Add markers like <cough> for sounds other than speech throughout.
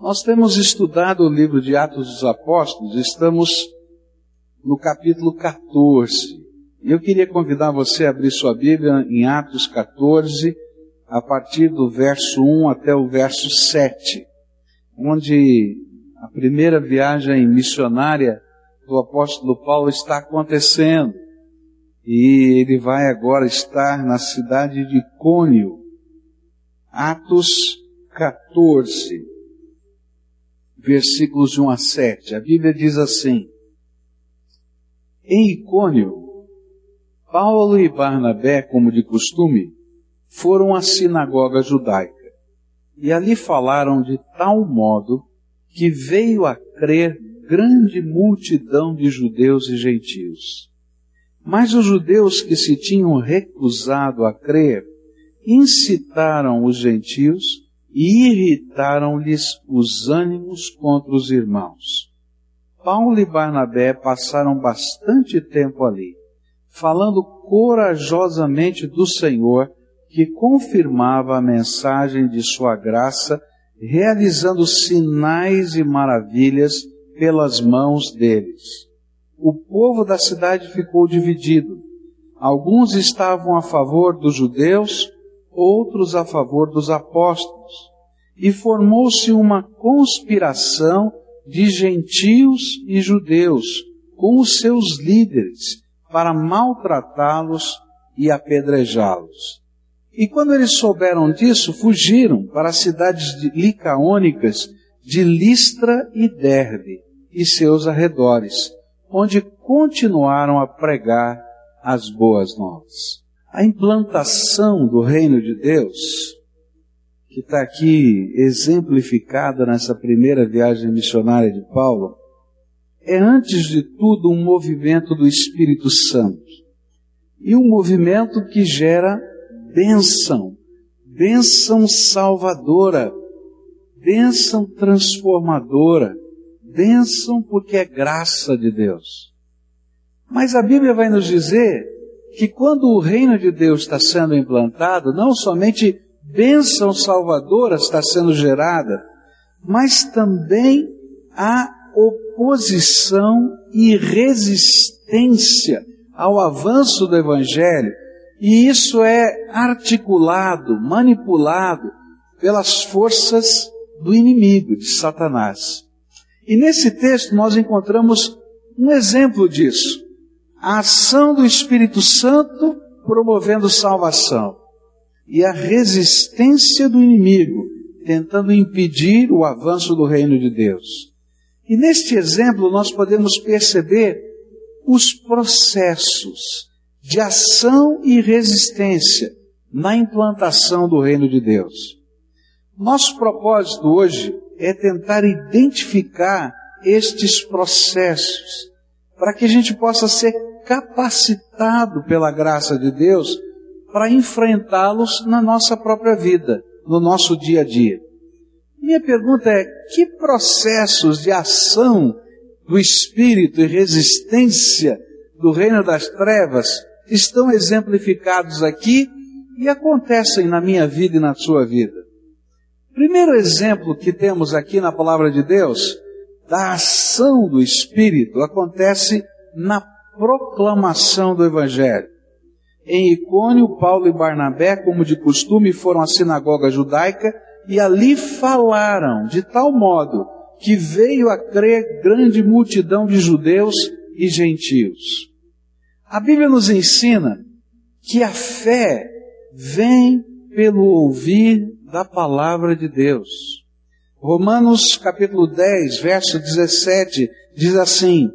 Nós temos estudado o livro de Atos dos Apóstolos, estamos no capítulo 14. E eu queria convidar você a abrir sua Bíblia em Atos 14, a partir do verso 1 até o verso 7, onde a primeira viagem missionária do apóstolo Paulo está acontecendo. E ele vai agora estar na cidade de Cônio. Atos 14 versículos de 1 a 7. A Bíblia diz assim: Em Icônio, Paulo e Barnabé, como de costume, foram à sinagoga judaica e ali falaram de tal modo que veio a crer grande multidão de judeus e gentios. Mas os judeus que se tinham recusado a crer incitaram os gentios e irritaram-lhes os ânimos contra os irmãos. Paulo e Barnabé passaram bastante tempo ali, falando corajosamente do Senhor, que confirmava a mensagem de sua graça, realizando sinais e maravilhas pelas mãos deles. O povo da cidade ficou dividido. Alguns estavam a favor dos judeus, outros a favor dos apóstolos, e formou-se uma conspiração de gentios e judeus com os seus líderes para maltratá-los e apedrejá-los. E quando eles souberam disso, fugiram para as cidades licaônicas de Listra e Derbe e seus arredores, onde continuaram a pregar as boas novas. A implantação do reino de Deus, que está aqui exemplificada nessa primeira viagem missionária de Paulo, é antes de tudo um movimento do Espírito Santo. E um movimento que gera bênção, bênção salvadora, bênção transformadora, bênção porque é graça de Deus. Mas a Bíblia vai nos dizer que quando o reino de Deus está sendo implantado, não somente bênção salvadora está sendo gerada, mas também há oposição e resistência ao avanço do Evangelho, e isso é articulado, manipulado pelas forças do inimigo, de Satanás. E nesse texto nós encontramos um exemplo disso a ação do Espírito Santo promovendo salvação e a resistência do inimigo tentando impedir o avanço do reino de Deus. E neste exemplo nós podemos perceber os processos de ação e resistência na implantação do reino de Deus. Nosso propósito hoje é tentar identificar estes processos para que a gente possa ser capacitado pela graça de Deus para enfrentá-los na nossa própria vida, no nosso dia a dia. Minha pergunta é: que processos de ação do espírito e resistência do reino das trevas estão exemplificados aqui e acontecem na minha vida e na sua vida? Primeiro exemplo que temos aqui na palavra de Deus da ação do espírito acontece na proclamação do Evangelho. Em Icônio, Paulo e Barnabé, como de costume, foram à sinagoga judaica e ali falaram de tal modo que veio a crer grande multidão de judeus e gentios. A Bíblia nos ensina que a fé vem pelo ouvir da palavra de Deus. Romanos capítulo 10, verso 17 diz assim: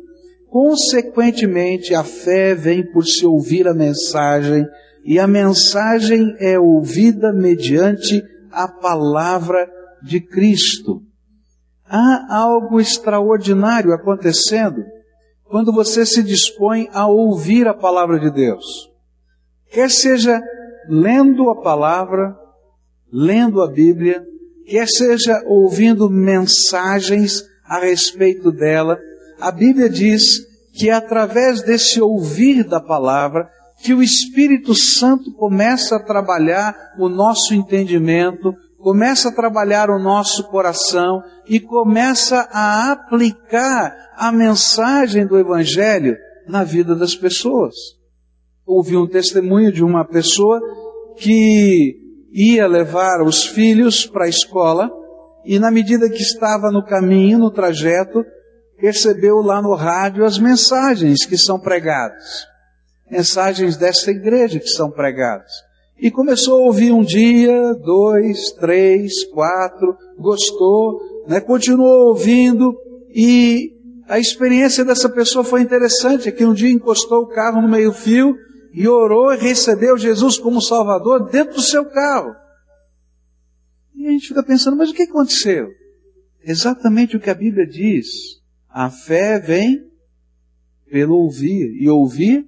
Consequentemente, a fé vem por se ouvir a mensagem, e a mensagem é ouvida mediante a palavra de Cristo. Há algo extraordinário acontecendo quando você se dispõe a ouvir a palavra de Deus. Quer seja lendo a palavra, lendo a Bíblia, quer seja ouvindo mensagens a respeito dela, a Bíblia diz que é através desse ouvir da palavra que o Espírito Santo começa a trabalhar o nosso entendimento, começa a trabalhar o nosso coração e começa a aplicar a mensagem do Evangelho na vida das pessoas. Ouvi um testemunho de uma pessoa que ia levar os filhos para a escola e na medida que estava no caminho, no trajeto, recebeu lá no rádio as mensagens que são pregadas. Mensagens desta igreja que são pregadas. E começou a ouvir um dia, dois, três, quatro, gostou, né? continuou ouvindo e a experiência dessa pessoa foi interessante, é que um dia encostou o carro no meio fio e orou e recebeu Jesus como Salvador dentro do seu carro. E a gente fica pensando, mas o que aconteceu? Exatamente o que a Bíblia diz. A fé vem pelo ouvir, e ouvir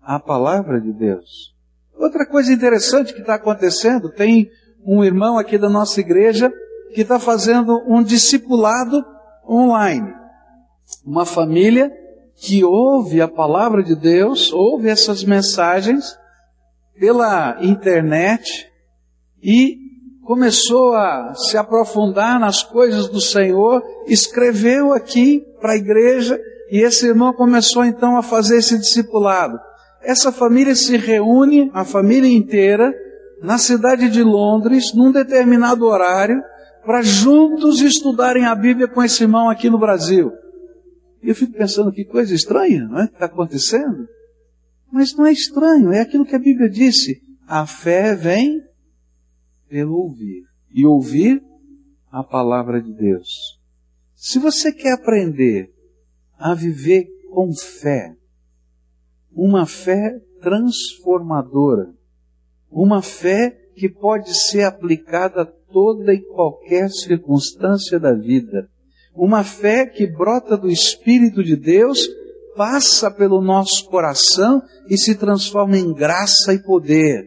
a palavra de Deus. Outra coisa interessante que está acontecendo, tem um irmão aqui da nossa igreja que está fazendo um discipulado online. Uma família que ouve a palavra de Deus, ouve essas mensagens pela internet e começou a se aprofundar nas coisas do Senhor, escreveu aqui para a igreja e esse irmão começou então a fazer esse discipulado. Essa família se reúne, a família inteira, na cidade de Londres, num determinado horário, para juntos estudarem a Bíblia com esse irmão aqui no Brasil. E eu fico pensando que coisa estranha, não é? Que está acontecendo? Mas não é estranho, é aquilo que a Bíblia disse. A fé vem pelo ouvir. E ouvir a palavra de Deus. Se você quer aprender a viver com fé, uma fé transformadora, uma fé que pode ser aplicada a toda e qualquer circunstância da vida, uma fé que brota do Espírito de Deus, passa pelo nosso coração e se transforma em graça e poder.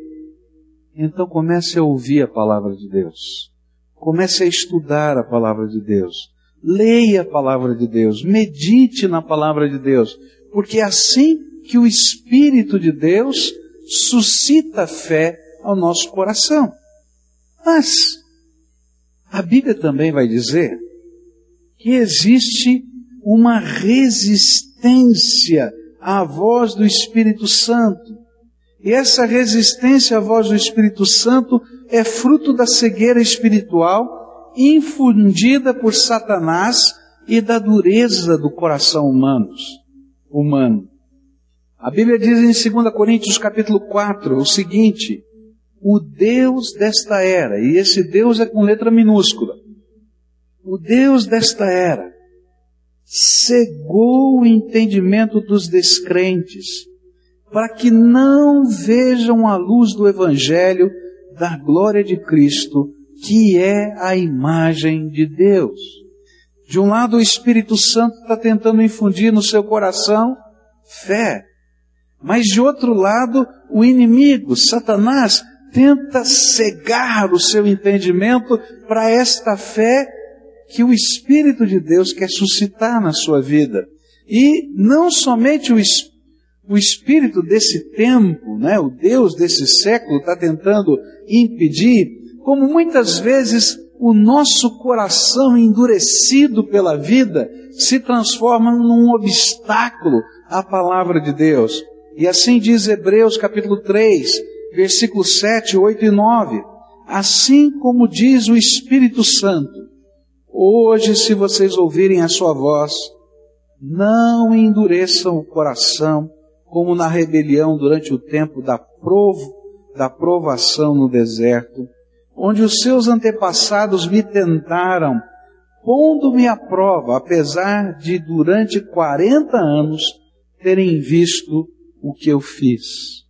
Então comece a ouvir a palavra de Deus. Comece a estudar a palavra de Deus. Leia a palavra de Deus. Medite na palavra de Deus. Porque é assim que o Espírito de Deus suscita fé ao nosso coração. Mas a Bíblia também vai dizer que existe uma resistência à voz do Espírito Santo. E essa resistência à voz do Espírito Santo é fruto da cegueira espiritual infundida por Satanás e da dureza do coração humano. A Bíblia diz em 2 Coríntios capítulo 4 o seguinte, o Deus desta era, e esse Deus é com letra minúscula, o Deus desta era cegou o entendimento dos descrentes, para que não vejam a luz do Evangelho da glória de Cristo, que é a imagem de Deus. De um lado, o Espírito Santo está tentando infundir no seu coração fé, mas de outro lado, o inimigo, Satanás, tenta cegar o seu entendimento para esta fé que o Espírito de Deus quer suscitar na sua vida. E não somente o, o Espírito desse tempo, né, o Deus desse século está tentando impedir, como muitas vezes o nosso coração endurecido pela vida se transforma num obstáculo à palavra de Deus. E assim diz Hebreus capítulo 3, versículos 7, 8 e 9. Assim como diz o Espírito Santo, hoje se vocês ouvirem a sua voz, não endureçam o coração como na rebelião durante o tempo da, provo, da provação no deserto, onde os seus antepassados me tentaram, pondo-me à prova, apesar de durante 40 anos terem visto o que eu fiz.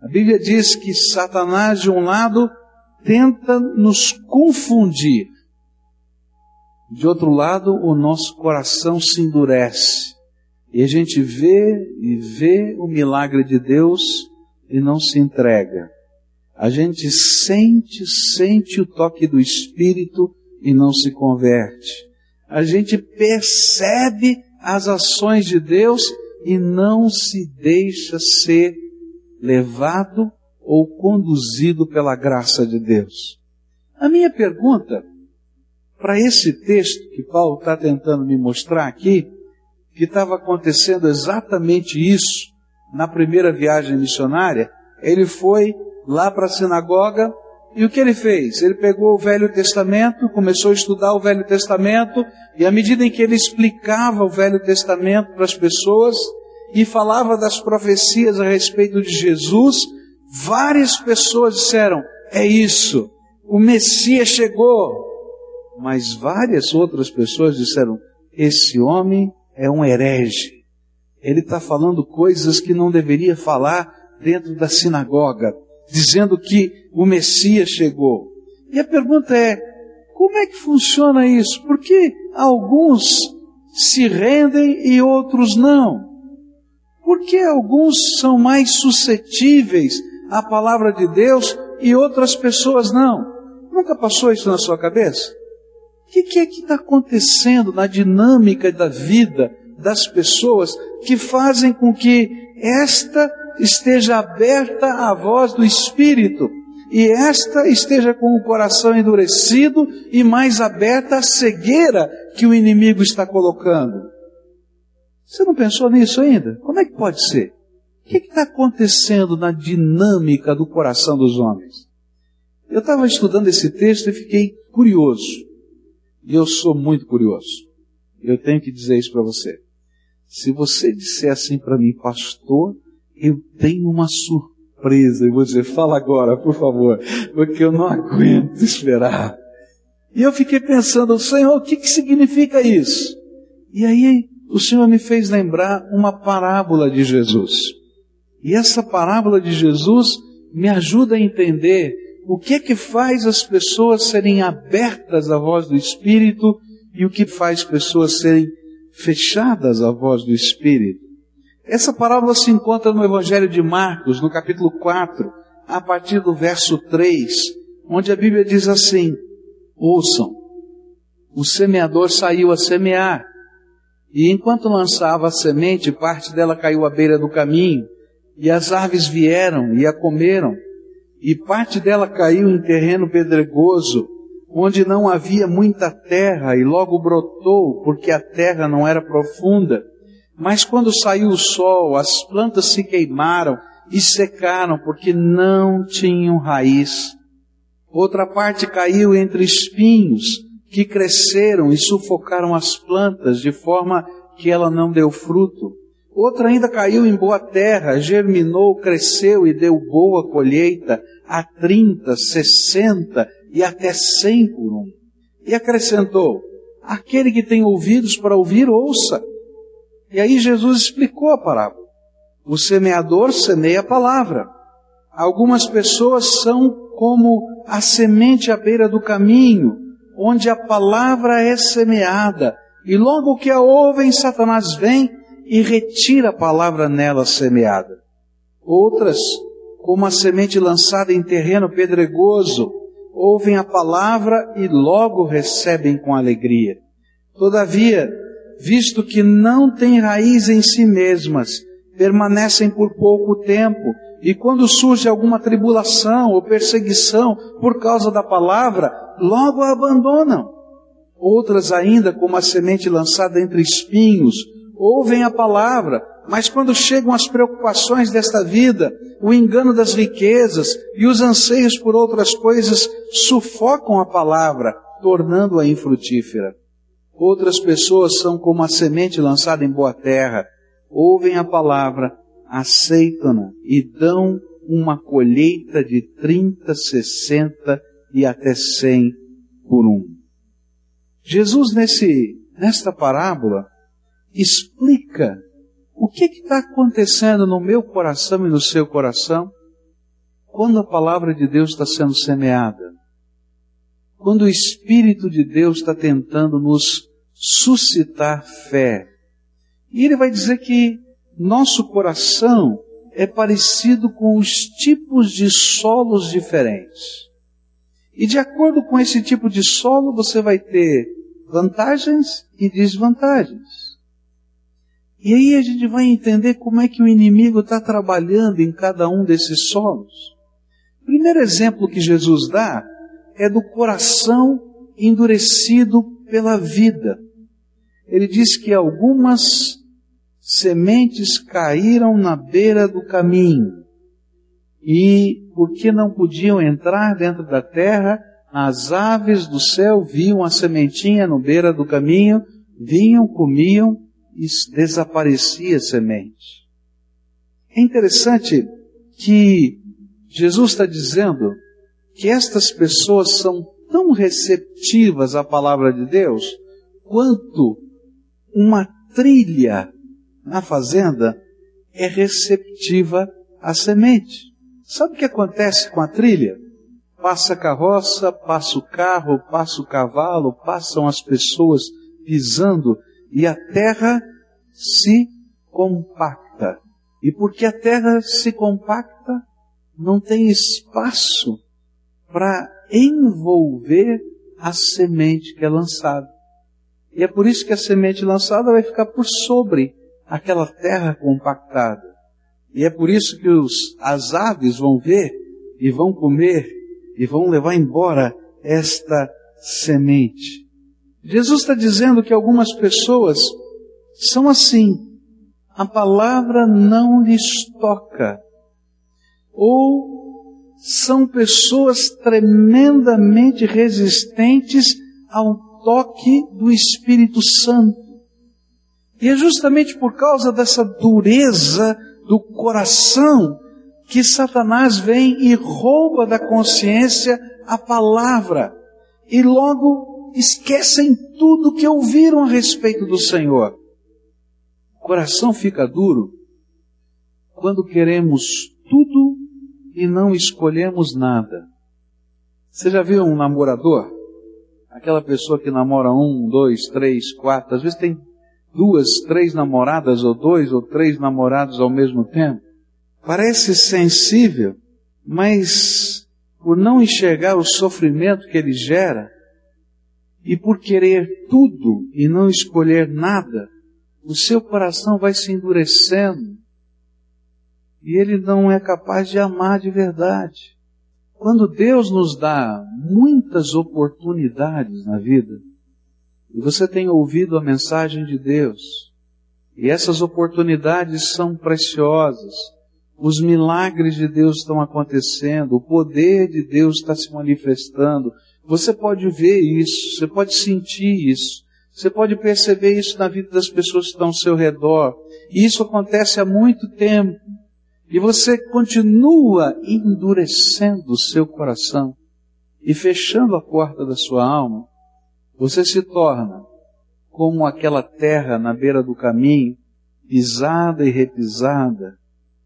A Bíblia diz que Satanás, de um lado, tenta nos confundir. De outro lado, o nosso coração se endurece. E a gente vê e vê o milagre de Deus e não se entrega. A gente sente, sente o toque do Espírito e não se converte. A gente percebe as ações de Deus e não se deixa ser levado ou conduzido pela graça de Deus. A minha pergunta para esse texto que Paulo está tentando me mostrar aqui, que estava acontecendo exatamente isso na primeira viagem missionária, ele foi lá para a sinagoga e o que ele fez? Ele pegou o Velho Testamento, começou a estudar o Velho Testamento, e à medida em que ele explicava o Velho Testamento para as pessoas e falava das profecias a respeito de Jesus, várias pessoas disseram: é isso, o Messias chegou. Mas várias outras pessoas disseram: esse homem é um herege. Ele está falando coisas que não deveria falar dentro da sinagoga, dizendo que o Messias chegou. E a pergunta é: como é que funciona isso? Por que alguns se rendem e outros não? Por que alguns são mais suscetíveis à palavra de Deus e outras pessoas não? Nunca passou isso na sua cabeça? O que, que é que está acontecendo na dinâmica da vida das pessoas que fazem com que esta esteja aberta à voz do Espírito e esta esteja com o coração endurecido e mais aberta à cegueira que o inimigo está colocando. Você não pensou nisso ainda? Como é que pode ser? O que está acontecendo na dinâmica do coração dos homens? Eu estava estudando esse texto e fiquei curioso. E eu sou muito curioso. Eu tenho que dizer isso para você. Se você disser assim para mim, pastor, eu tenho uma surpresa. E você fala agora, por favor, porque eu não aguento esperar. E eu fiquei pensando, Senhor, o que, que significa isso? E aí o Senhor me fez lembrar uma parábola de Jesus. E essa parábola de Jesus me ajuda a entender o que é que faz as pessoas serem abertas à voz do Espírito e o que faz pessoas serem fechadas à voz do Espírito. Essa parábola se encontra no Evangelho de Marcos, no capítulo 4, a partir do verso 3, onde a Bíblia diz assim: Ouçam, o semeador saiu a semear, e enquanto lançava a semente, parte dela caiu à beira do caminho, e as aves vieram e a comeram, e parte dela caiu em terreno pedregoso, onde não havia muita terra, e logo brotou, porque a terra não era profunda. Mas quando saiu o sol, as plantas se queimaram e secaram porque não tinham raiz. Outra parte caiu entre espinhos que cresceram e sufocaram as plantas de forma que ela não deu fruto. Outra ainda caiu em boa terra, germinou, cresceu e deu boa colheita a trinta, sessenta e até cem por um. E acrescentou, aquele que tem ouvidos para ouvir, ouça. E aí Jesus explicou a parábola. O semeador semeia a palavra. Algumas pessoas são como a semente à beira do caminho, onde a palavra é semeada, e logo que a ouvem, Satanás vem e retira a palavra nela semeada. Outras, como a semente lançada em terreno pedregoso, ouvem a palavra e logo recebem com alegria. Todavia, visto que não têm raiz em si mesmas, permanecem por pouco tempo, e quando surge alguma tribulação ou perseguição por causa da palavra, logo a abandonam. Outras ainda, como a semente lançada entre espinhos, ouvem a palavra, mas quando chegam as preocupações desta vida, o engano das riquezas e os anseios por outras coisas sufocam a palavra, tornando-a infrutífera. Outras pessoas são como a semente lançada em boa terra, ouvem a palavra, aceitam-na e dão uma colheita de 30, 60 e até 100 por um. Jesus nesse, nesta parábola explica o que está acontecendo no meu coração e no seu coração quando a palavra de Deus está sendo semeada. Quando o Espírito de Deus está tentando nos suscitar fé. E ele vai dizer que nosso coração é parecido com os tipos de solos diferentes. E de acordo com esse tipo de solo, você vai ter vantagens e desvantagens. E aí a gente vai entender como é que o inimigo está trabalhando em cada um desses solos. O primeiro exemplo que Jesus dá é do coração endurecido pela vida. Ele diz que algumas sementes caíram na beira do caminho e, porque não podiam entrar dentro da terra, as aves do céu viam a sementinha no beira do caminho, vinham, comiam desaparecia semente. É interessante que Jesus está dizendo que estas pessoas são tão receptivas à palavra de Deus quanto uma trilha na fazenda é receptiva à semente. Sabe o que acontece com a trilha? Passa a carroça, passa o carro, passa o cavalo, passam as pessoas pisando e a terra se compacta. E porque a terra se compacta, não tem espaço para envolver a semente que é lançada. E é por isso que a semente lançada vai ficar por sobre aquela terra compactada. E é por isso que os, as aves vão ver e vão comer e vão levar embora esta semente. Jesus está dizendo que algumas pessoas são assim. A palavra não lhes toca. Ou são pessoas tremendamente resistentes ao toque do Espírito Santo. E é justamente por causa dessa dureza do coração que Satanás vem e rouba da consciência a palavra e logo esquecem tudo que ouviram a respeito do Senhor. O coração fica duro quando queremos tudo e não escolhemos nada. Você já viu um namorador? Aquela pessoa que namora um, dois, três, quatro, às vezes tem duas, três namoradas, ou dois ou três namorados ao mesmo tempo. Parece sensível, mas por não enxergar o sofrimento que ele gera, e por querer tudo e não escolher nada, o seu coração vai se endurecendo, e ele não é capaz de amar de verdade. Quando Deus nos dá muitas oportunidades na vida, e você tem ouvido a mensagem de Deus, e essas oportunidades são preciosas, os milagres de Deus estão acontecendo, o poder de Deus está se manifestando, você pode ver isso, você pode sentir isso, você pode perceber isso na vida das pessoas que estão ao seu redor, e isso acontece há muito tempo. E você continua endurecendo o seu coração e fechando a porta da sua alma, você se torna como aquela terra na beira do caminho, pisada e repisada,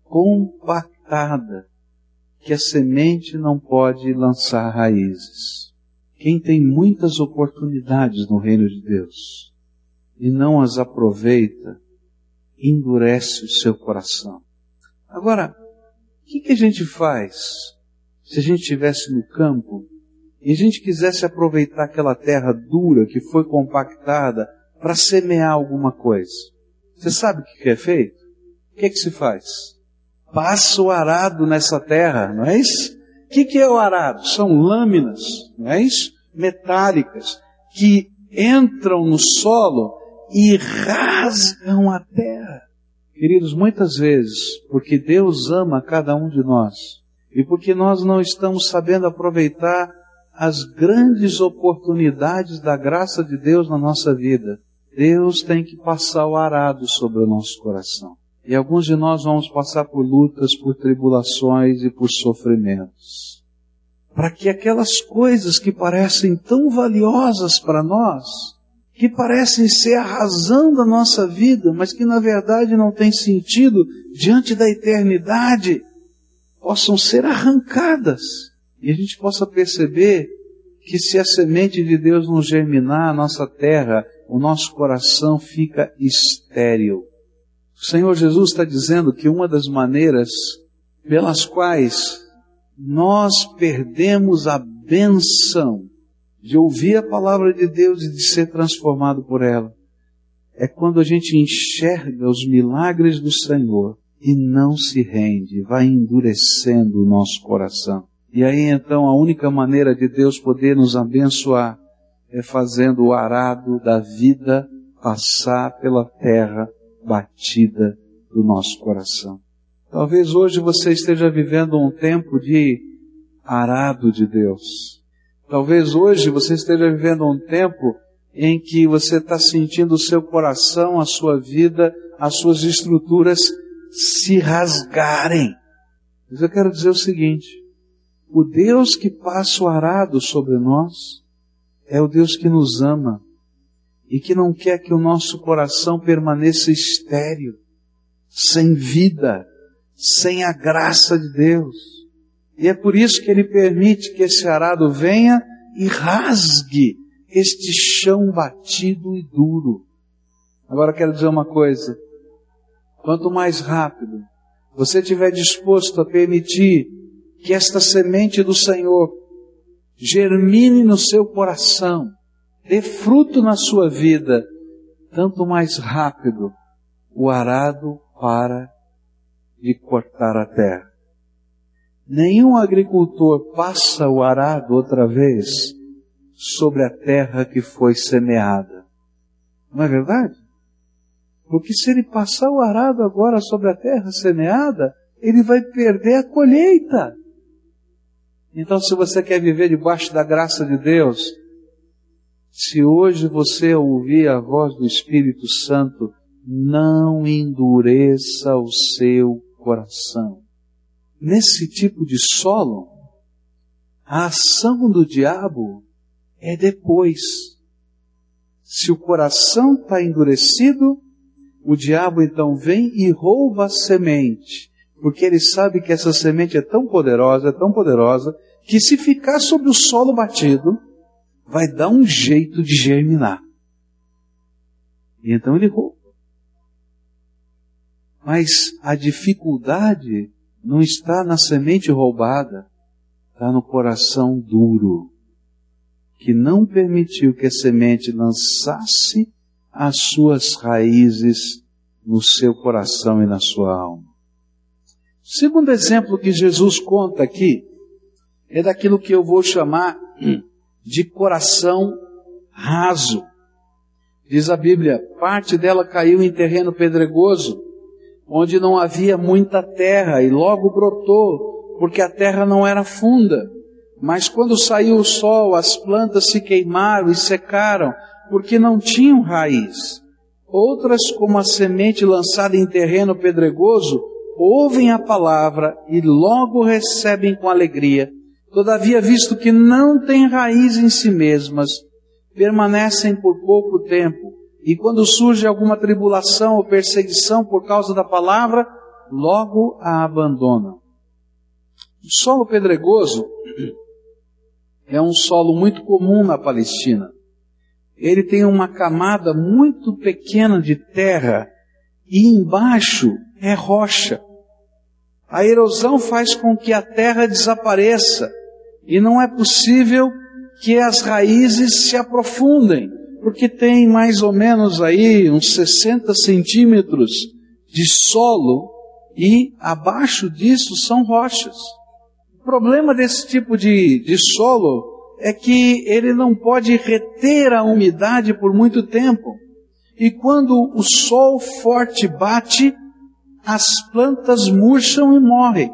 compactada, que a semente não pode lançar raízes. Quem tem muitas oportunidades no reino de Deus e não as aproveita, endurece o seu coração. Agora, o que, que a gente faz se a gente estivesse no campo e a gente quisesse aproveitar aquela terra dura que foi compactada para semear alguma coisa? Você sabe o que, que é feito? O que, que se faz? Passa o arado nessa terra, não é isso? O que, que é o arado? São lâminas, não é isso? Metálicas, que entram no solo e rasgam a terra. Queridos, muitas vezes, porque Deus ama cada um de nós e porque nós não estamos sabendo aproveitar as grandes oportunidades da graça de Deus na nossa vida, Deus tem que passar o arado sobre o nosso coração. E alguns de nós vamos passar por lutas, por tribulações e por sofrimentos. Para que aquelas coisas que parecem tão valiosas para nós, que parecem ser a razão da nossa vida, mas que na verdade não têm sentido diante da eternidade, possam ser arrancadas e a gente possa perceber que se a semente de Deus não germinar a nossa terra, o nosso coração fica estéril. O Senhor Jesus está dizendo que uma das maneiras pelas quais nós perdemos a benção de ouvir a palavra de Deus e de ser transformado por ela, é quando a gente enxerga os milagres do Senhor e não se rende, vai endurecendo o nosso coração. E aí então a única maneira de Deus poder nos abençoar é fazendo o arado da vida passar pela terra batida do nosso coração. Talvez hoje você esteja vivendo um tempo de arado de Deus. Talvez hoje você esteja vivendo um tempo em que você está sentindo o seu coração, a sua vida, as suas estruturas se rasgarem. Mas eu quero dizer o seguinte: o Deus que passa o arado sobre nós é o Deus que nos ama e que não quer que o nosso coração permaneça estéril, sem vida, sem a graça de Deus. E é por isso que Ele permite que esse arado venha e rasgue este chão batido e duro. Agora quero dizer uma coisa. Quanto mais rápido você estiver disposto a permitir que esta semente do Senhor germine no seu coração, dê fruto na sua vida, tanto mais rápido o arado para de cortar a terra. Nenhum agricultor passa o arado outra vez sobre a terra que foi semeada. Não é verdade? Porque se ele passar o arado agora sobre a terra semeada, ele vai perder a colheita. Então, se você quer viver debaixo da graça de Deus, se hoje você ouvir a voz do Espírito Santo, não endureça o seu coração. Nesse tipo de solo, a ação do diabo é depois. Se o coração está endurecido, o diabo então vem e rouba a semente, porque ele sabe que essa semente é tão poderosa, é tão poderosa, que se ficar sobre o solo batido, vai dar um jeito de germinar. E então ele rouba. Mas a dificuldade não está na semente roubada, está no coração duro que não permitiu que a semente lançasse as suas raízes no seu coração e na sua alma. Segundo exemplo que Jesus conta aqui é daquilo que eu vou chamar <clears throat> de coração raso. Diz a Bíblia, parte dela caiu em terreno pedregoso, onde não havia muita terra, e logo brotou, porque a terra não era funda. Mas quando saiu o sol, as plantas se queimaram e secaram, porque não tinham raiz. Outras, como a semente lançada em terreno pedregoso, ouvem a palavra e logo recebem com alegria. Todavia, visto que não têm raiz em si mesmas, permanecem por pouco tempo, e quando surge alguma tribulação ou perseguição por causa da palavra, logo a abandonam. O solo pedregoso é um solo muito comum na Palestina. Ele tem uma camada muito pequena de terra e embaixo é rocha. A erosão faz com que a terra desapareça e não é possível que as raízes se aprofundem, porque tem mais ou menos aí uns 60 centímetros de solo e abaixo disso são rochas. O problema desse tipo de, de solo é que ele não pode reter a umidade por muito tempo. E quando o sol forte bate, as plantas murcham e morrem.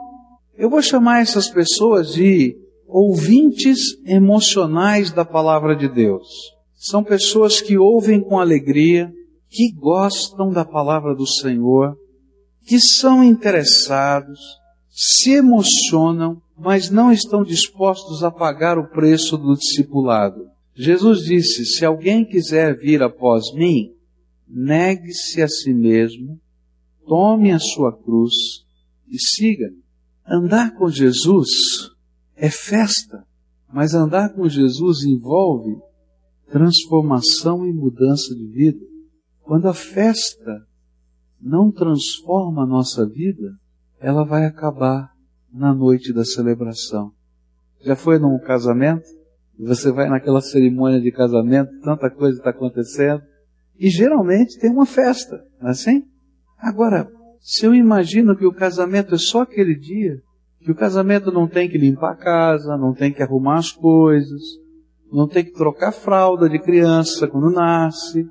Eu vou chamar essas pessoas de ouvintes emocionais da palavra de Deus. São pessoas que ouvem com alegria, que gostam da palavra do Senhor, que são interessados, se emocionam, mas não estão dispostos a pagar o preço do discipulado. Jesus disse: Se alguém quiser vir após mim, negue-se a si mesmo, tome a sua cruz e siga-me. Andar com Jesus é festa, mas andar com Jesus envolve transformação e mudança de vida. Quando a festa não transforma a nossa vida, ela vai acabar na noite da celebração. Já foi num casamento? Você vai naquela cerimônia de casamento, tanta coisa está acontecendo, e geralmente tem uma festa, não é assim? Agora, se eu imagino que o casamento é só aquele dia, Que o casamento não tem que limpar a casa, não tem que arrumar as coisas, não tem que trocar fralda de criança quando nasce,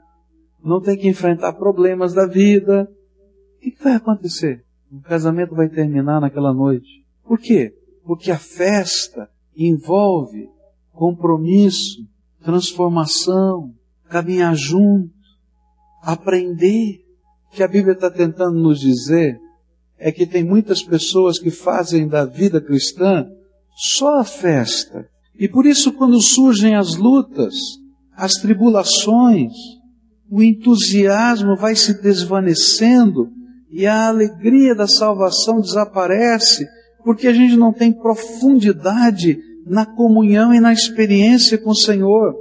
não tem que enfrentar problemas da vida. O que vai acontecer? O casamento vai terminar naquela noite. Por quê? Porque a festa envolve compromisso, transformação, caminhar junto, aprender. O que a Bíblia está tentando nos dizer é que tem muitas pessoas que fazem da vida cristã só a festa. E por isso, quando surgem as lutas, as tribulações, o entusiasmo vai se desvanecendo e a alegria da salvação desaparece, porque a gente não tem profundidade na comunhão e na experiência com o Senhor.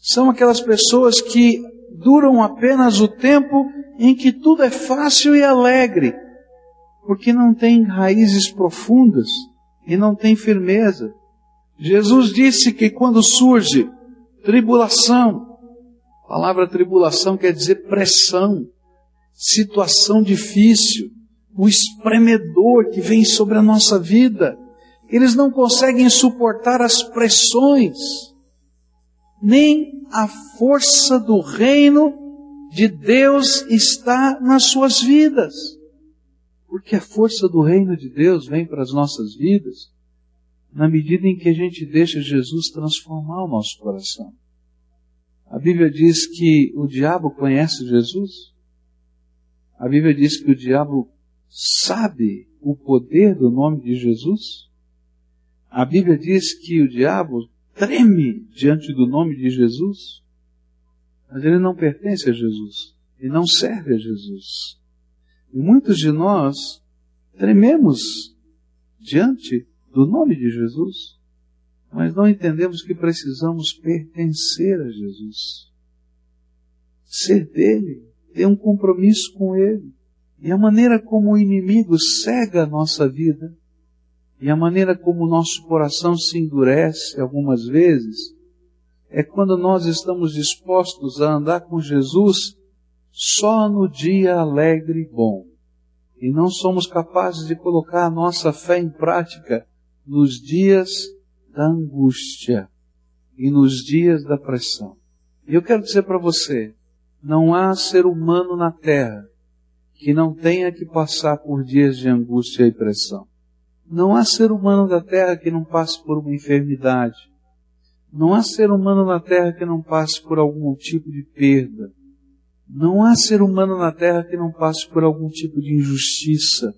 São aquelas pessoas que duram apenas o tempo em que tudo é fácil e alegre, porque não tem raízes profundas e não tem firmeza. Jesus disse que quando surge tribulação, a palavra tribulação quer dizer pressão, situação difícil, o espremedor que vem sobre a nossa vida. Eles não conseguem suportar as pressões, nem a força do reino de Deus está nas suas vidas. Porque a força do reino de Deus vem para as nossas vidas na medida em que a gente deixa Jesus transformar o nosso coração. A Bíblia diz que o diabo conhece Jesus. A Bíblia diz que o diabo sabe o poder do nome de Jesus. A Bíblia diz que o diabo treme diante do nome de Jesus. Mas ele não pertence a Jesus. Ele não serve a Jesus. Muitos de nós trememos diante do nome de Jesus, mas não entendemos que precisamos pertencer a Jesus, ser dele, ter um compromisso com ele. E a maneira como o inimigo cega a nossa vida, e a maneira como o nosso coração se endurece algumas vezes, é quando nós estamos dispostos a andar com Jesus só no dia alegre e bom. E não somos capazes de colocar a nossa fé em prática nos dias da angústia e nos dias da pressão. E eu quero dizer para você, não há ser humano na terra que não tenha que passar por dias de angústia e pressão. Não há ser humano da terra que não passe por uma enfermidade. Não há ser humano na terra que não passe por algum tipo de perda. Não há ser humano na terra que não passe por algum tipo de injustiça.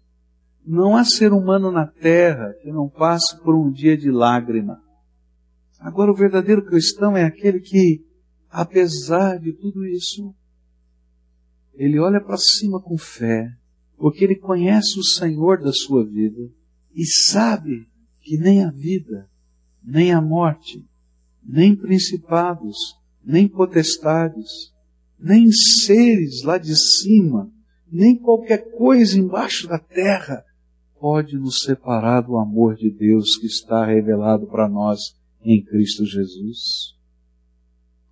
Não há ser humano na terra que não passe por um dia de lágrima. Agora, o verdadeiro cristão é aquele que, apesar de tudo isso, ele olha para cima com fé, porque ele conhece o Senhor da sua vida e sabe que nem a vida, nem a morte, nem principados, nem potestades, nem seres lá de cima, nem qualquer coisa embaixo da terra pode nos separar do amor de Deus que está revelado para nós em Cristo Jesus.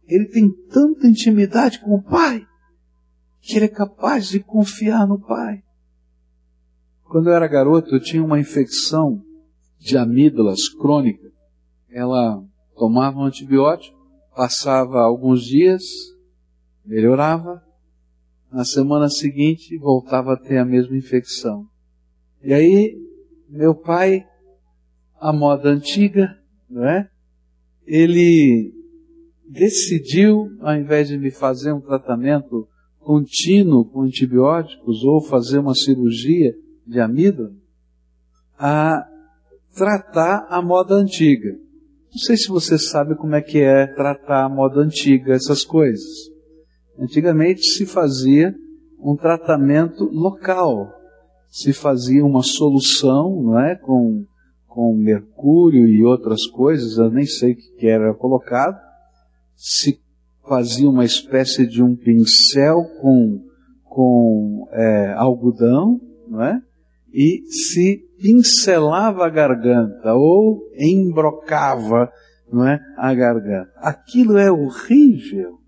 Ele tem tanta intimidade com o Pai que ele é capaz de confiar no Pai. Quando eu era garoto, eu tinha uma infecção de amígdalas crônica. Ela tomava um antibiótico, passava alguns dias, melhorava, na semana seguinte voltava a ter a mesma infecção. E aí, meu pai, a moda antiga, não é? Ele decidiu, ao invés de me fazer um tratamento contínuo com antibióticos ou fazer uma cirurgia de amígdala, a tratar a moda antiga. Não sei se você sabe como é que é tratar a moda antiga, essas coisas. Antigamente se fazia um tratamento local, se fazia uma solução, não é, com, com mercúrio e outras coisas, eu nem sei o que era colocado, se fazia uma espécie de um pincel com, com é, algodão, não é? E se pincelava a garganta ou embrocava, não é, a garganta. Aquilo é horrível.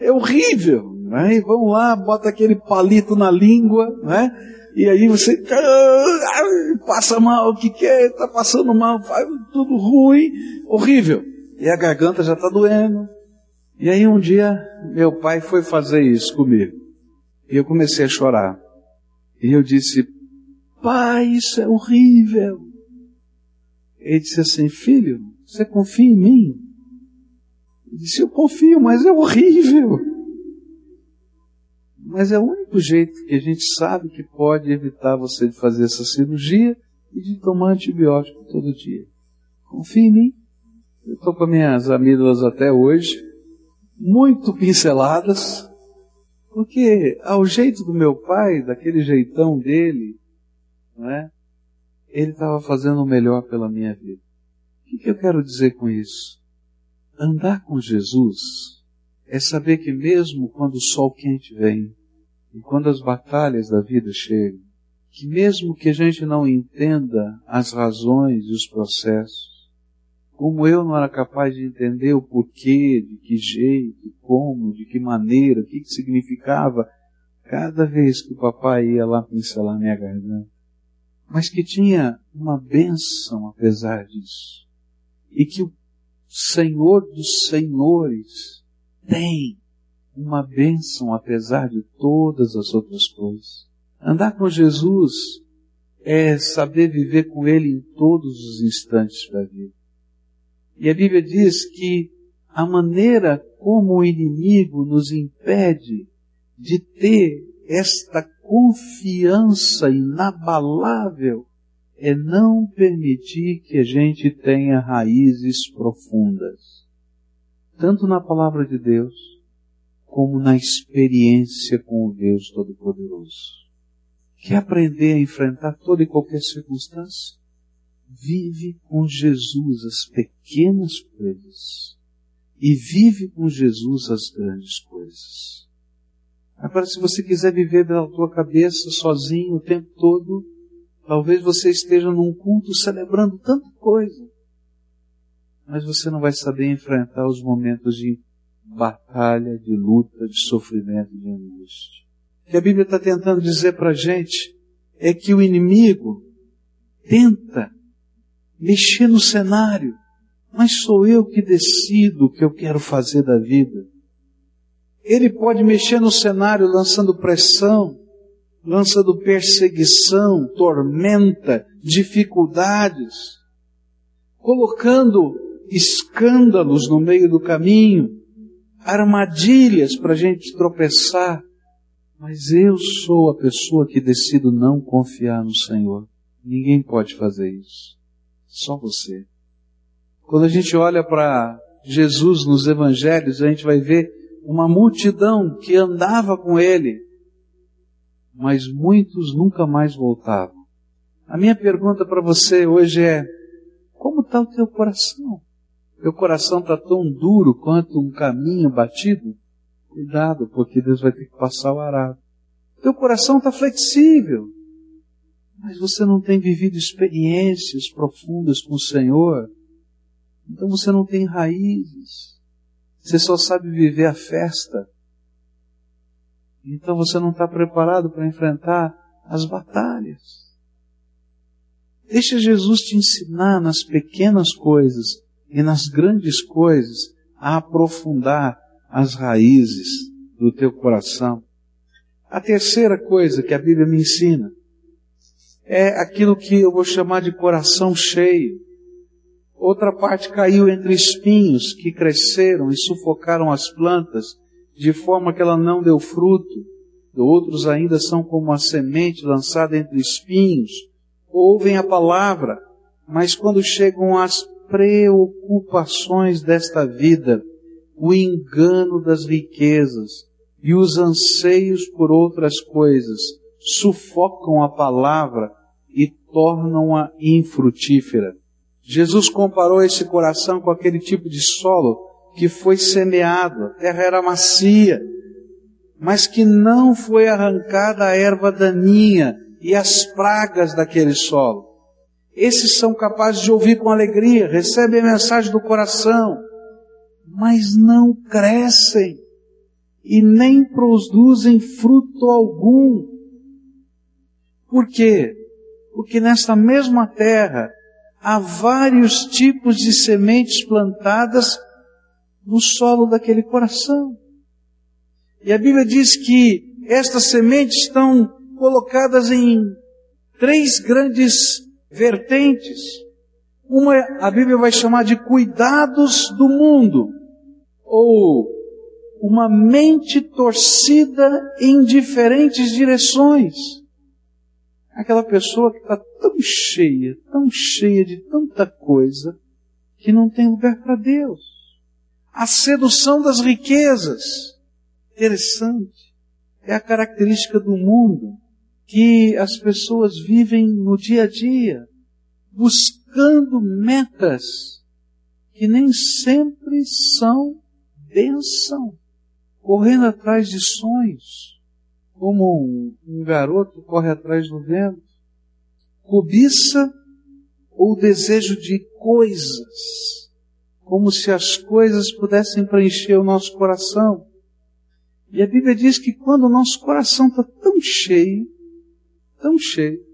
É horrível, não é? E vamos lá, bota aquele palito na língua, não é? E aí você ah, passa mal, o que que é? Tá passando mal, faz tudo ruim, horrível. E a garganta já está doendo. E aí um dia meu pai foi fazer isso comigo. E eu comecei a chorar. E eu disse, pai, isso é horrível. Ele disse assim, filho, você confia em mim? Disse, eu confio, mas é horrível. Mas é o único jeito que a gente sabe que pode evitar você de fazer essa cirurgia e de tomar antibiótico todo dia. Confia em mim. Eu estou com minhas amígdalas até hoje, muito pinceladas, porque ao jeito do meu pai, daquele jeitão dele, não é? Ele estava fazendo o melhor pela minha vida. O que, que eu quero dizer com isso? Andar com Jesus é saber que mesmo quando o sol quente vem, e quando as batalhas da vida chegam, que mesmo que a gente não entenda as razões e os processos, como eu não era capaz de entender o porquê, de que jeito, como, de que maneira, o que, que significava, cada vez que o papai ia lá pincelar minha garganta, mas que tinha uma bênção apesar disso, e que o Senhor dos Senhores tem uma bênção apesar de todas as outras coisas. Andar com Jesus é saber viver com Ele em todos os instantes da vida. E a Bíblia diz que a maneira como o inimigo nos impede de ter esta confiança inabalável é não permitir que a gente tenha raízes profundas, tanto na palavra de Deus, como na experiência com o Deus Todo-Poderoso. Quer aprender a enfrentar toda e qualquer circunstância? Vive com Jesus as pequenas coisas e vive com Jesus as grandes coisas. Agora, se você quiser viver pela tua cabeça sozinho o tempo todo, talvez você esteja num culto celebrando tanta coisa, mas você não vai saber enfrentar os momentos de batalha, de luta, de sofrimento, de angústia. O que a Bíblia está tentando dizer para a gente é que o inimigo tenta mexer no cenário, mas sou eu que decido o que eu quero fazer da vida. Ele pode mexer no cenário lançando pressão, lançando perseguição, tormenta, dificuldades, colocando escândalos no meio do caminho, armadilhas para a gente tropeçar. Mas eu sou a pessoa que decido não confiar no Senhor. Ninguém pode fazer isso. Só você. Quando a gente olha para Jesus nos evangelhos, a gente vai ver uma multidão que andava com ele, mas muitos nunca mais voltavam. A minha pergunta para você hoje é: como está o teu coração? Teu coração está tão duro quanto um caminho batido? Cuidado, porque Deus vai ter que passar o arado. Teu coração está flexível, mas você não tem vivido experiências profundas com o Senhor. Então você não tem raízes. Você só sabe viver a festa. Então você não está preparado para enfrentar as batalhas. Deixa Jesus te ensinar nas pequenas coisas e nas grandes coisas a aprofundar as raízes do teu coração. A terceira coisa que a Bíblia me ensina é aquilo que eu vou chamar de coração cheio. Outra parte caiu entre espinhos que cresceram e sufocaram as plantas, de forma que ela não deu fruto. Outros ainda são como a semente lançada entre espinhos. Ouvem a palavra, mas quando chegam às preocupações desta vida, o engano das riquezas e os anseios por outras coisas sufocam a palavra e tornam-a infrutífera. Jesus comparou esse coração com aquele tipo de solo que foi semeado, a terra era macia, mas que não foi arrancada a erva daninha e as pragas daquele solo. Esses são capazes de ouvir com alegria, recebem a mensagem do coração, mas não crescem e nem produzem fruto algum. Por quê? Porque nesta mesma terra há vários tipos de sementes plantadas no solo daquele coração. E a Bíblia diz que estas sementes estão colocadas em três grandes vertentes. Uma a Bíblia vai chamar de cuidados do mundo, ou uma mente torcida em diferentes direções. Aquela pessoa que está tão cheia, tão cheia de tanta coisa, que não tem lugar para Deus. A sedução das riquezas. Interessante. É a característica do mundo que as pessoas vivem no dia a dia, buscando metas que nem sempre são bênção, correndo atrás de sonhos, como um, garoto corre atrás do vento, cobiça ou desejo de coisas, como se as coisas pudessem preencher o nosso coração. E a Bíblia diz que quando o nosso coração está tão cheio, tão cheio,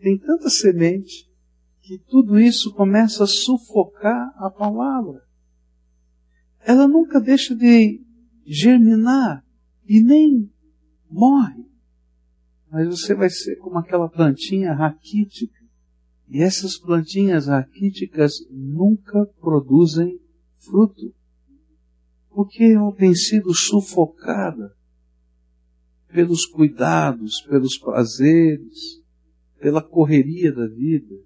tem tanta semente, que tudo isso começa a sufocar a palavra. Ela nunca deixa de germinar e nem morre. Mas você vai ser como aquela plantinha raquítica. E essas plantinhas raquíticas nunca produzem fruto. Porque ela tem sido sufocada pelos cuidados, pelos prazeres, pela correria da vida.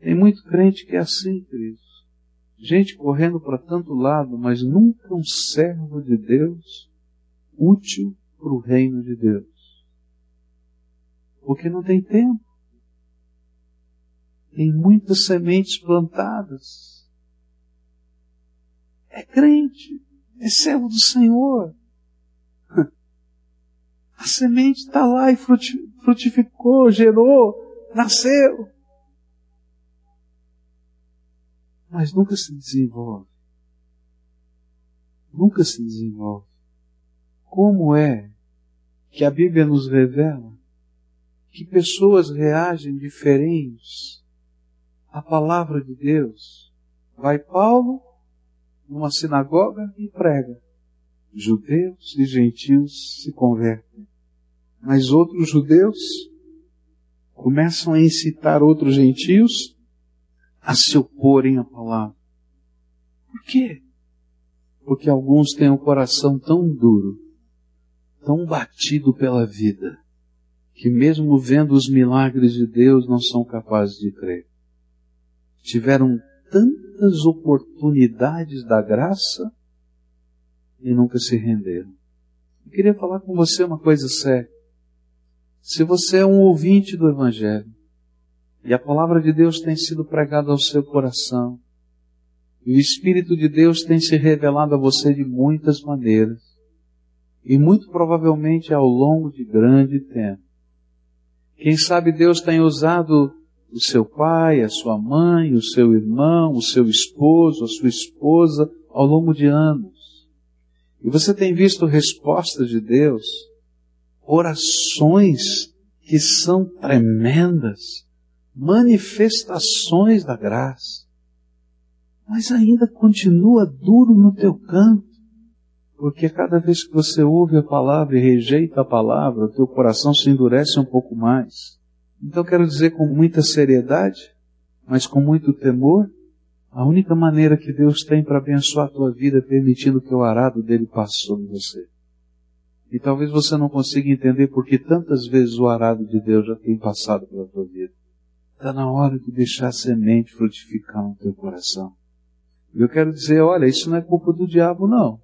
Tem muito crente que é assim, queridos. Gente correndo para tanto lado, mas nunca um servo de Deus útil para o reino de Deus. Porque não tem tempo. Tem muitas sementes plantadas. É crente, é servo do Senhor, <laughs> a semente está lá e frutificou, gerou, nasceu. Mas nunca se desenvolve. Nunca se desenvolve. Como é que a Bíblia nos revela que pessoas reagem diferentes à palavra de Deus? Vai Paulo numa sinagoga e prega. Judeus e gentios se convertem. Mas outros judeus começam a incitar outros gentios a se oporem à palavra. Por quê? Porque alguns têm o um coração tão duro, tão batido pela vida, que mesmo vendo os milagres de Deus não são capazes de crer. Tiveram tantas oportunidades da graça e nunca se renderam. Eu queria falar com você uma coisa séria. Se você é um ouvinte do Evangelho e a palavra de Deus tem sido pregada ao seu coração, e o Espírito de Deus tem se revelado a você de muitas maneiras, e muito provavelmente ao longo de grande tempo. Quem sabe Deus tem usado o seu pai, a sua mãe, o seu irmão, o seu esposo, a sua esposa ao longo de anos. E você tem visto respostas de Deus orações que são tremendas, manifestações da graça, mas ainda continua duro no teu canto, porque cada vez que você ouve a palavra e rejeita a palavra, o teu coração se endurece um pouco mais. Então quero dizer com muita seriedade, mas com muito temor, a única maneira que Deus tem para abençoar a tua vida é permitindo que o arado dele passe sobre você. E talvez você não consiga entender porque tantas vezes o arado de Deus já tem passado pela tua vida. Está na hora de deixar a semente frutificar no teu coração. E eu quero dizer, olha, isso não é culpa do diabo, não.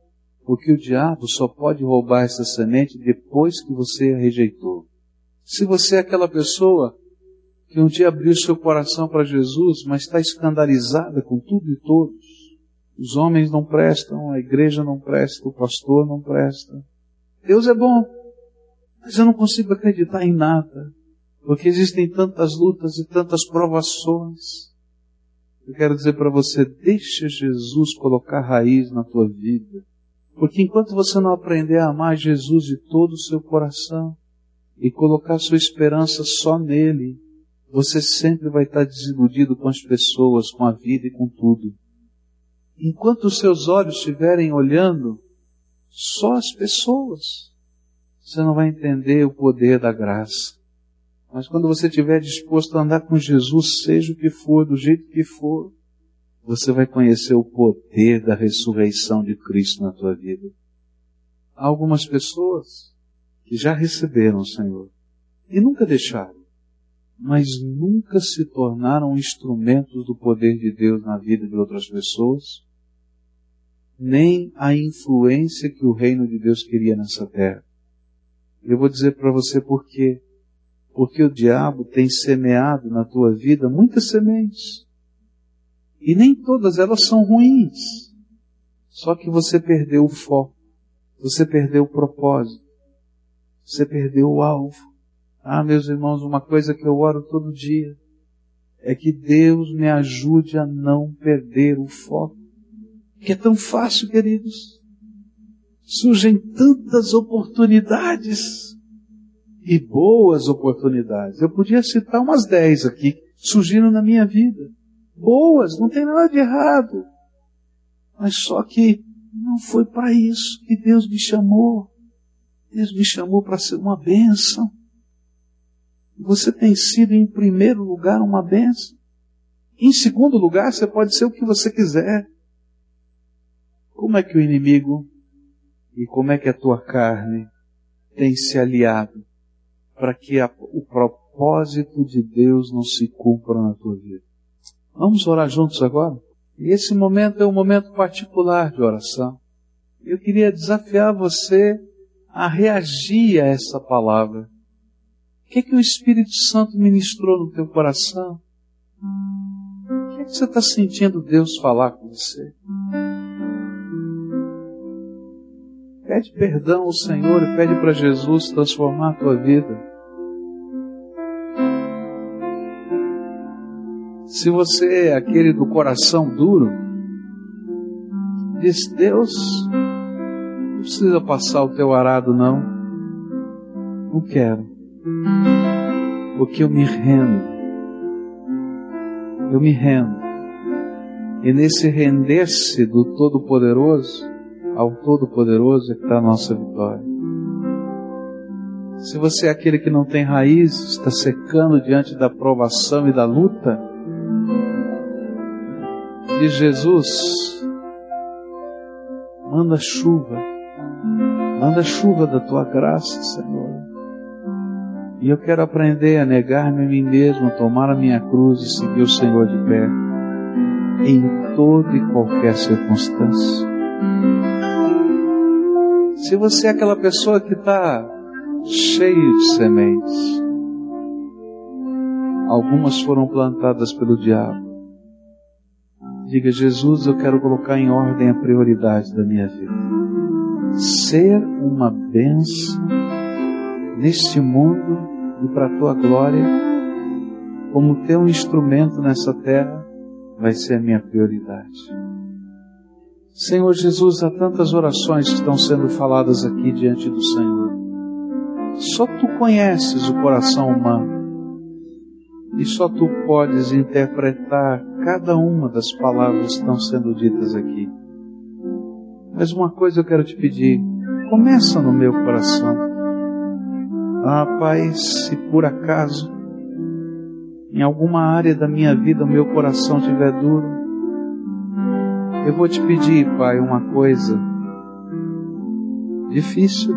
Porque o diabo só pode roubar essa semente depois que você a rejeitou. Se você é aquela pessoa que um dia abriu seu coração para Jesus, mas está escandalizada com tudo e todos, os homens não prestam, a igreja não presta, o pastor não presta, Deus é bom, mas eu não consigo acreditar em nada, porque existem tantas lutas e tantas provações. Eu quero dizer para você, deixa Jesus colocar raiz na tua vida. Porque enquanto você não aprender a amar Jesus de todo o seu coração, e colocar sua esperança só nele, você sempre vai estar desiludido com as pessoas, com a vida e com tudo. Enquanto os seus olhos estiverem olhando só as pessoas, você não vai entender o poder da graça. Mas quando você estiver disposto a andar com Jesus, seja o que for, do jeito que for, você vai conhecer o poder da ressurreição de Cristo na tua vida. Há algumas pessoas que já receberam o Senhor e nunca deixaram, mas nunca se tornaram instrumentos do poder de Deus na vida de outras pessoas, nem a influência que o reino de Deus queria nessa terra. Eu vou dizer para você por quê. Porque o diabo tem semeado na tua vida muitas sementes. E nem todas elas são ruins. Só que você perdeu o foco. Você perdeu o propósito. Você perdeu o alvo. Ah, meus irmãos, uma coisa que eu oro todo dia é que Deus me ajude a não perder o foco. Que é tão fácil, queridos. Surgem tantas oportunidades e boas oportunidades. Eu podia citar umas dez aqui, surgiram na minha vida boas, não tem nada de errado. Mas só que não foi para isso que Deus me chamou. Deus me chamou para ser uma bênção. Você tem sido, em primeiro lugar, uma bênção. Em segundo lugar, você pode ser o que você quiser. Como é que o inimigo e como é que a tua carne tem se aliado para que a, o propósito de Deus não se cumpra na tua vida? Vamos orar juntos agora? E esse momento é um momento particular de oração. Eu queria desafiar você a reagir a essa palavra. O que, é que o Espírito Santo ministrou no teu coração? O que, é que você está sentindo Deus falar com você? Pede perdão ao Senhor e pede para Jesus transformar a tua vida. Se você é aquele do coração duro, diz: Deus, precisa passar o teu arado, não. Não quero. Porque eu me rendo. Eu me rendo. E nesse render-se do Todo-Poderoso, ao Todo-Poderoso é que está a nossa vitória. Se você é aquele que não tem raiz, está secando diante da provação e da luta, de Jesus, manda chuva, manda chuva da tua graça, Senhor. E eu quero aprender a negar-me a mim mesmo, tomar a minha cruz e seguir o Senhor de pé, em toda e qualquer circunstância. Se você é aquela pessoa que está cheio de sementes, algumas foram plantadas pelo diabo, Diga, Jesus, eu quero colocar em ordem a prioridade da minha vida. Ser uma bênção neste mundo e para a tua glória, como teu instrumento nessa terra, vai ser a minha prioridade. Senhor Jesus, há tantas orações que estão sendo faladas aqui diante do Senhor. Só tu conheces o coração humano. E só tu podes interpretar cada uma das palavras que estão sendo ditas aqui. Mas uma coisa eu quero te pedir, começa no meu coração. Ah, Pai, se por acaso em alguma área da minha vida o meu coração estiver duro, eu vou te pedir, Pai, uma coisa difícil,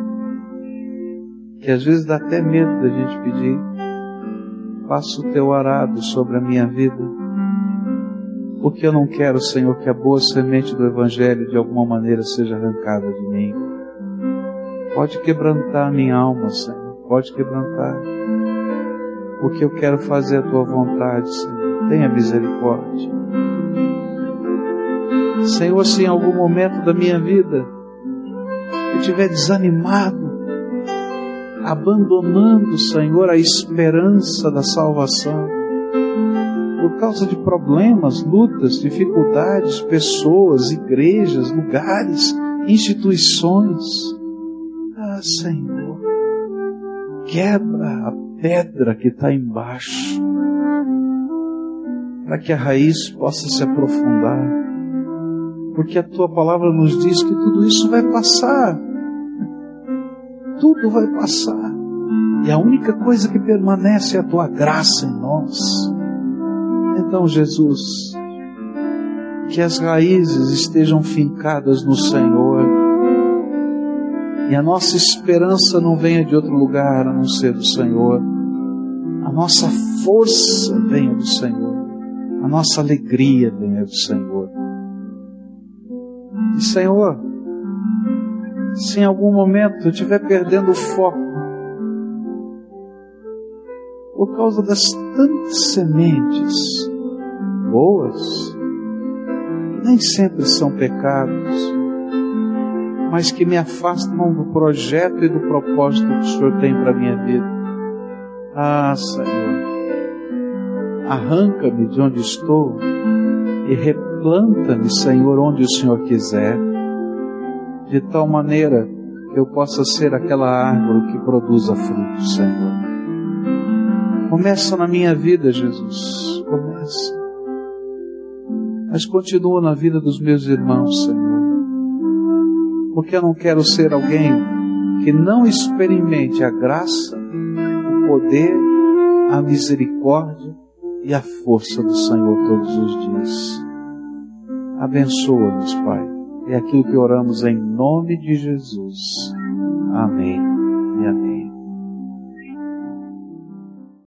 que às vezes dá até medo da gente pedir faça o teu arado sobre a minha vida. Porque eu não quero, Senhor, que a boa semente do Evangelho de alguma maneira seja arrancada de mim. Pode quebrantar a minha alma, Senhor. Pode quebrantar. Porque eu quero fazer a tua vontade, Senhor. Tenha misericórdia. Senhor, se em algum momento da minha vida eu estiver desanimado, abandonando, Senhor, a esperança da salvação. Por causa de problemas, lutas, dificuldades, pessoas, igrejas, lugares, instituições. Ah, Senhor, quebra a pedra que está embaixo, para que a raiz possa se aprofundar, porque a tua palavra nos diz que tudo isso vai passar, tudo vai passar, e a única coisa que permanece é a tua graça em nós. Então, Jesus, que as raízes estejam fincadas no Senhor e a nossa esperança não venha de outro lugar a não ser do Senhor. A nossa força venha do Senhor. A nossa alegria venha do Senhor. E Senhor, se em algum momento eu estiver perdendo o foco, por causa das tantas sementes boas, que nem sempre são pecados, mas que me afastam do projeto e do propósito que o Senhor tem para a minha vida. Ah, Senhor, arranca-me de onde estou e replanta-me, Senhor, onde o Senhor quiser, de tal maneira que eu possa ser aquela árvore que produza fruto, Senhor. Começa na minha vida, Jesus, começa. Mas continua na vida dos meus irmãos, Senhor porque eu não quero ser alguém que não experimente a graça, o poder, a misericórdia e a força do Senhor todos os dias. Abençoa-nos, Pai. É aquilo que oramos em nome de Jesus. Amém e amém.